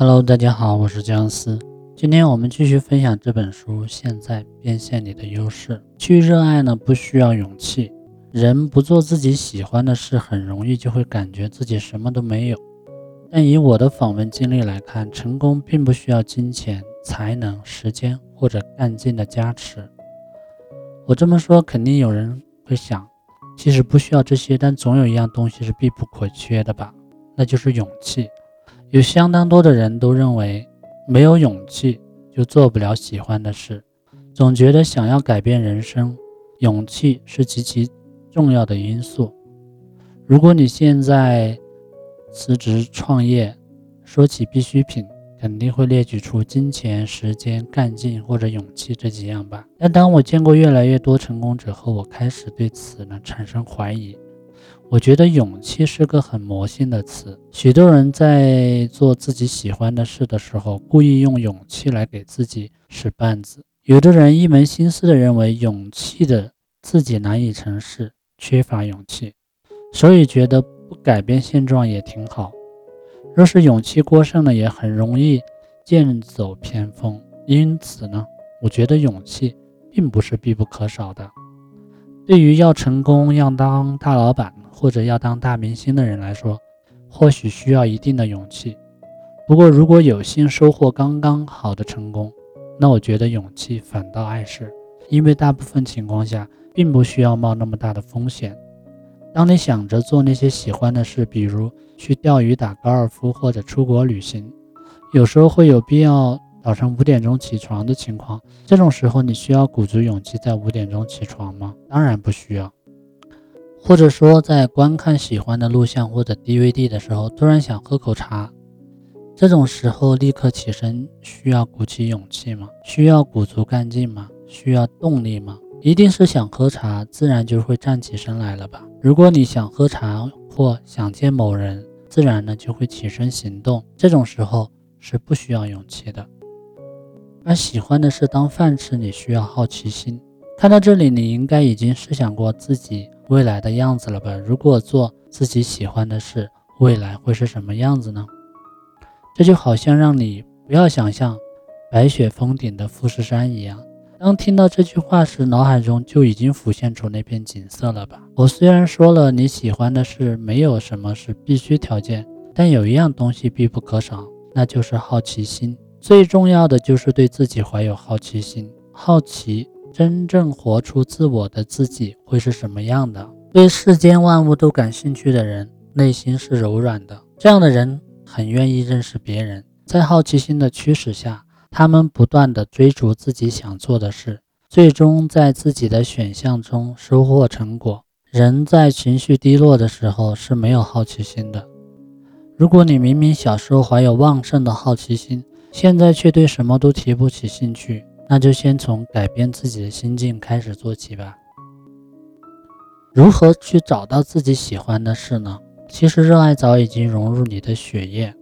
Hello，大家好，我是姜思。今天我们继续分享这本书《现在变现你的优势》。去热爱呢，不需要勇气。人不做自己喜欢的事，很容易就会感觉自己什么都没有。但以我的访问经历来看，成功并不需要金钱、才能、时间或者干劲的加持。我这么说，肯定有人会想，其实不需要这些，但总有一样东西是必不可缺的吧？那就是勇气。有相当多的人都认为，没有勇气就做不了喜欢的事，总觉得想要改变人生，勇气是极其重要的因素。如果你现在辞职创业，说起必需品，肯定会列举出金钱、时间、干劲或者勇气这几样吧。但当我见过越来越多成功者后，我开始对此呢产生怀疑。我觉得勇气是个很魔性的词，许多人在做自己喜欢的事的时候，故意用勇气来给自己使绊子。有的人一门心思的认为勇气的自己难以成事，缺乏勇气，所以觉得不改变现状也挺好。若是勇气过剩了，也很容易剑走偏锋。因此呢，我觉得勇气并不是必不可少的。对于要成功、要当大老板或者要当大明星的人来说，或许需要一定的勇气。不过，如果有幸收获刚刚好的成功，那我觉得勇气反倒碍事，因为大部分情况下并不需要冒那么大的风险。当你想着做那些喜欢的事，比如去钓鱼、打高尔夫或者出国旅行，有时候会有必要。早上五点钟起床的情况，这种时候你需要鼓足勇气在五点钟起床吗？当然不需要。或者说，在观看喜欢的录像或者 DVD 的时候，突然想喝口茶，这种时候立刻起身，需要鼓起勇气吗？需要鼓足干劲吗？需要动力吗？一定是想喝茶，自然就会站起身来了吧？如果你想喝茶或想见某人，自然呢就会起身行动，这种时候是不需要勇气的。把喜欢的事当饭吃，你需要好奇心。看到这里，你应该已经试想过自己未来的样子了吧？如果做自己喜欢的事，未来会是什么样子呢？这就好像让你不要想象白雪封顶的富士山一样。当听到这句话时，脑海中就已经浮现出那片景色了吧？我虽然说了你喜欢的事没有什么是必须条件，但有一样东西必不可少，那就是好奇心。最重要的就是对自己怀有好奇心，好奇真正活出自我的自己会是什么样的。对世间万物都感兴趣的人，内心是柔软的。这样的人很愿意认识别人，在好奇心的驱使下，他们不断地追逐自己想做的事，最终在自己的选项中收获成果。人在情绪低落的时候是没有好奇心的。如果你明明小时候怀有旺盛的好奇心，现在却对什么都提不起兴趣，那就先从改变自己的心境开始做起吧。如何去找到自己喜欢的事呢？其实热爱早已经融入你的血液。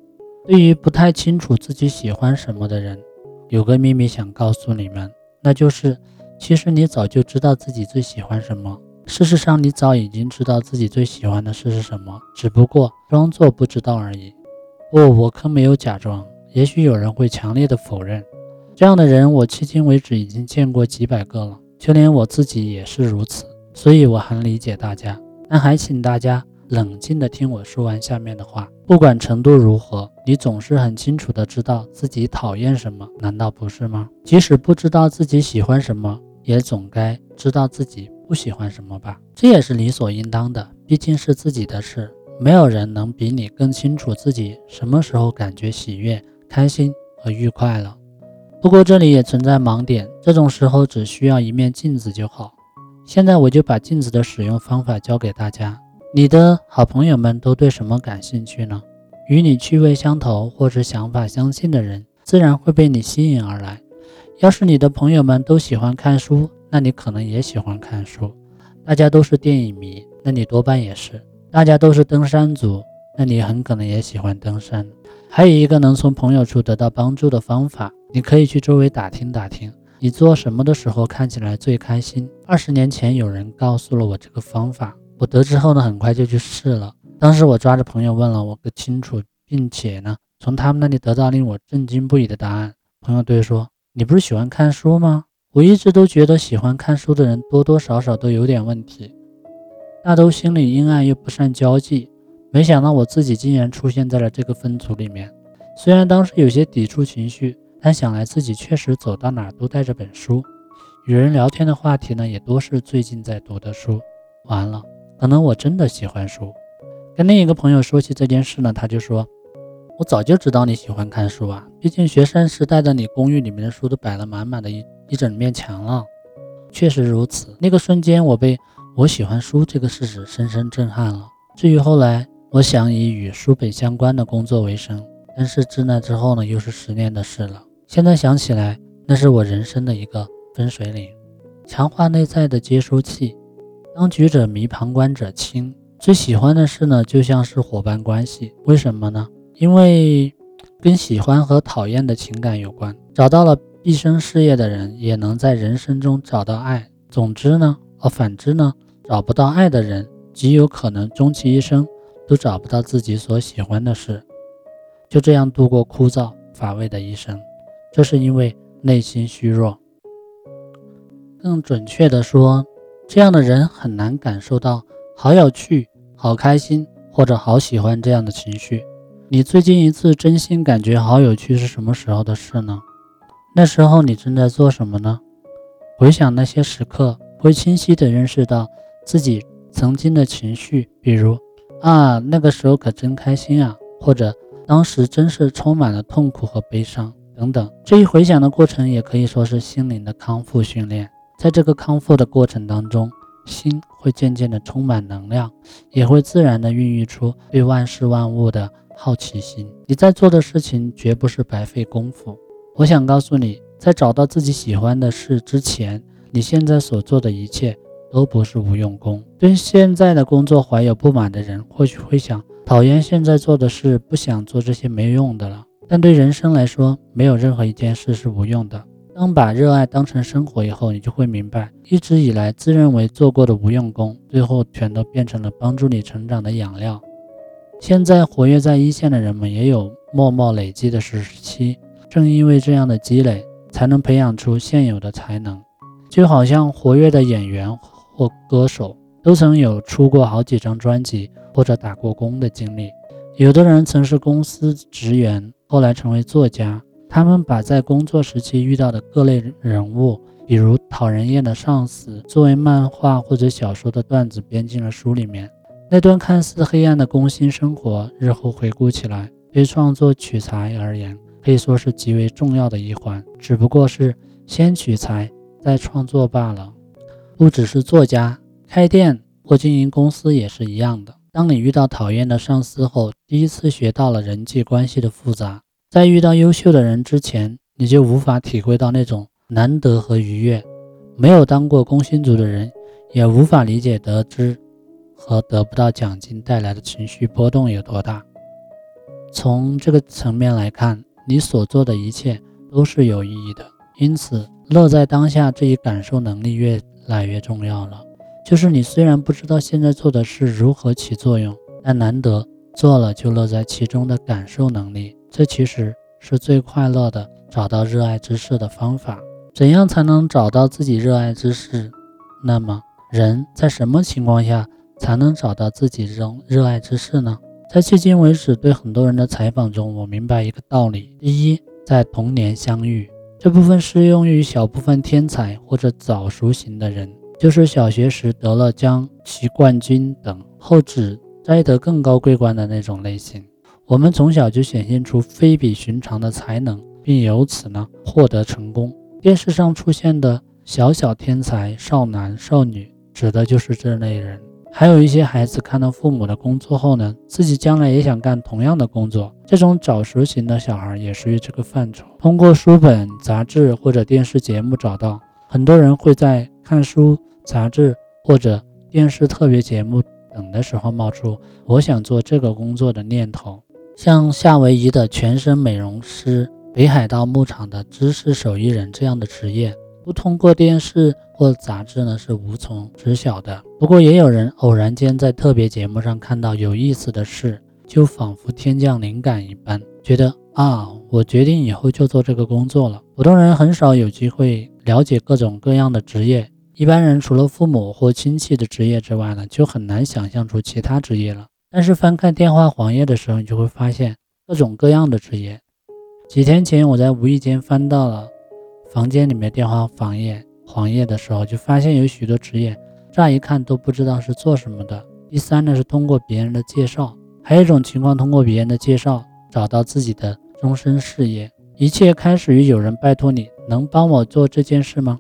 对于不太清楚自己喜欢什么的人，有个秘密想告诉你们，那就是，其实你早就知道自己最喜欢什么。事实上，你早已经知道自己最喜欢的事是什么，只不过装作不知道而已。不，我可没有假装。也许有人会强烈的否认，这样的人我迄今为止已经见过几百个了，就连我自己也是如此，所以我很理解大家。但还请大家冷静的听我说完下面的话。不管程度如何，你总是很清楚的知道自己讨厌什么，难道不是吗？即使不知道自己喜欢什么，也总该知道自己不喜欢什么吧？这也是理所应当的，毕竟是自己的事，没有人能比你更清楚自己什么时候感觉喜悦。开心和愉快了，不过这里也存在盲点，这种时候只需要一面镜子就好。现在我就把镜子的使用方法教给大家。你的好朋友们都对什么感兴趣呢？与你趣味相投或者想法相近的人，自然会被你吸引而来。要是你的朋友们都喜欢看书，那你可能也喜欢看书。大家都是电影迷，那你多半也是。大家都是登山族，那你很可能也喜欢登山。还有一个能从朋友处得到帮助的方法，你可以去周围打听打听，你做什么的时候看起来最开心。二十年前有人告诉了我这个方法，我得知后呢，很快就去试了。当时我抓着朋友问了我个清楚，并且呢，从他们那里得到令我震惊不已的答案。朋友对说：“你不是喜欢看书吗？”我一直都觉得喜欢看书的人多多少少都有点问题，大都心里阴暗又不善交际。没想到我自己竟然出现在了这个分组里面。虽然当时有些抵触情绪，但想来自己确实走到哪儿都带着本书，与人聊天的话题呢也多是最近在读的书。完了，可能我真的喜欢书。跟另一个朋友说起这件事呢，他就说：“我早就知道你喜欢看书啊，毕竟学生时代的你，公寓里面的书都摆了满满的一一整面墙了。”确实如此，那个瞬间我被我喜欢书这个事实深深震撼了。至于后来，我想以与书本相关的工作为生，但是自那之后呢，又是十年的事了。现在想起来，那是我人生的一个分水岭，强化内在的接收器。当局者迷，旁观者清。最喜欢的事呢，就像是伙伴关系。为什么呢？因为跟喜欢和讨厌的情感有关。找到了毕生事业的人，也能在人生中找到爱。总之呢，而反之呢，找不到爱的人，极有可能终其一生都找不到自己所喜欢的事，就这样度过枯燥乏味的一生。这是因为内心虚弱。更准确的说。这样的人很难感受到好有趣、好开心或者好喜欢这样的情绪。你最近一次真心感觉好有趣是什么时候的事呢？那时候你正在做什么呢？回想那些时刻，会清晰地认识到自己曾经的情绪，比如啊，那个时候可真开心啊，或者当时真是充满了痛苦和悲伤等等。这一回想的过程，也可以说是心灵的康复训练。在这个康复的过程当中，心会渐渐的充满能量，也会自然的孕育出对万事万物的好奇心。你在做的事情绝不是白费功夫。我想告诉你，在找到自己喜欢的事之前，你现在所做的一切都不是无用功。对现在的工作怀有不满的人，或许会想讨厌现在做的事，不想做这些没用的了。但对人生来说，没有任何一件事是无用的。当把热爱当成生活以后，你就会明白，一直以来自认为做过的无用功，最后全都变成了帮助你成长的养料。现在活跃在一线的人们也有默默累积的时期，正因为这样的积累，才能培养出现有的才能。就好像活跃的演员或歌手，都曾有出过好几张专辑或者打过工的经历。有的人曾是公司职员，后来成为作家。他们把在工作时期遇到的各类人物，比如讨人厌的上司，作为漫画或者小说的段子编进了书里面。那段看似黑暗的工薪生活，日后回顾起来，对创作取材而言，可以说是极为重要的一环。只不过是先取材再创作罢了。不只是作家，开店或经营公司也是一样的。当你遇到讨厌的上司后，第一次学到了人际关系的复杂。在遇到优秀的人之前，你就无法体会到那种难得和愉悦。没有当过工薪族的人，也无法理解得知和得不到奖金带来的情绪波动有多大。从这个层面来看，你所做的一切都是有意义的。因此，乐在当下这一感受能力越来越重要了。就是你虽然不知道现在做的事如何起作用，但难得做了就乐在其中的感受能力。这其实是最快乐的找到热爱之事的方法。怎样才能找到自己热爱之事？那么，人在什么情况下才能找到自己热热爱之事呢？在迄今为止对很多人的采访中，我明白一个道理：第一，在童年相遇，这部分适用于小部分天才或者早熟型的人，就是小学时得了将棋冠军等，后指摘得更高桂冠的那种类型。我们从小就显现出非比寻常的才能，并由此呢获得成功。电视上出现的小小天才少男少女，指的就是这类人。还有一些孩子看到父母的工作后呢，自己将来也想干同样的工作。这种早熟型的小孩也属于这个范畴。通过书本、杂志或者电视节目找到，很多人会在看书、杂志或者电视特别节目等的时候冒出“我想做这个工作”的念头。像夏威夷的全身美容师、北海道牧场的知识手艺人这样的职业，不通过电视或杂志呢是无从知晓的。不过也有人偶然间在特别节目上看到有意思的事，就仿佛天降灵感一般，觉得啊，我决定以后就做这个工作了。普通人很少有机会了解各种各样的职业，一般人除了父母或亲戚的职业之外呢，就很难想象出其他职业了。但是翻看电话黄页的时候，你就会发现各种各样的职业。几天前我在无意间翻到了房间里面电话黄页黄页的时候，就发现有许多职业，乍一看都不知道是做什么的。第三呢是通过别人的介绍，还有一种情况，通过别人的介绍找到自己的终身事业。一切开始于有人拜托你能帮我做这件事吗？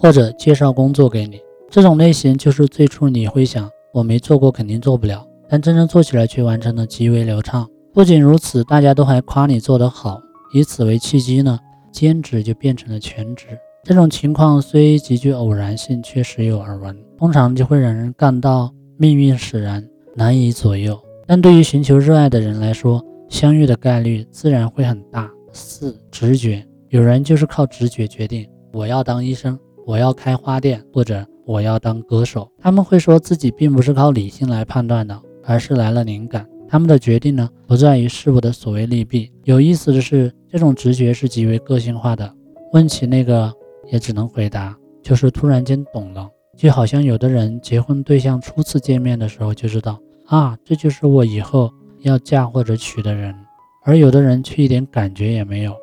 或者介绍工作给你。这种类型就是最初你会想我没做过肯定做不了，但真正做起来却完成的极为流畅。不仅如此，大家都还夸你做得好，以此为契机呢，兼职就变成了全职。这种情况虽极具偶然性，却时有耳闻，通常就会让人感到。命运使然，难以左右。但对于寻求热爱的人来说，相遇的概率自然会很大。四直觉，有人就是靠直觉决定我要当医生，我要开花店，或者我要当歌手。他们会说自己并不是靠理性来判断的，而是来了灵感。他们的决定呢，不在于事物的所谓利弊。有意思的是，这种直觉是极为个性化的。问起那个，也只能回答就是突然间懂了。就好像有的人结婚对象初次见面的时候就知道啊，这就是我以后要嫁或者娶的人，而有的人却一点感觉也没有。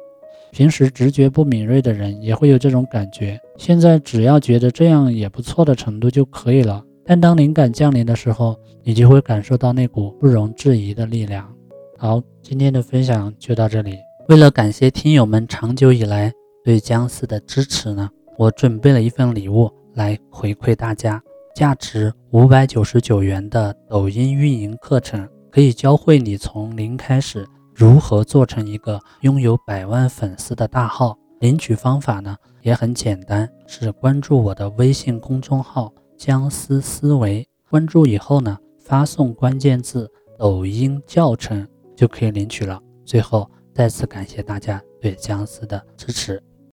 平时直觉不敏锐的人也会有这种感觉，现在只要觉得这样也不错的程度就可以了。但当灵感降临的时候，你就会感受到那股不容置疑的力量。好，今天的分享就到这里。为了感谢听友们长久以来对姜思的支持呢，我准备了一份礼物。来回馈大家，价值五百九十九元的抖音运营课程，可以教会你从零开始如何做成一个拥有百万粉丝的大号。领取方法呢也很简单，是关注我的微信公众号“僵尸思维”，关注以后呢，发送关键字“抖音教程”就可以领取了。最后再次感谢大家对僵尸的支持。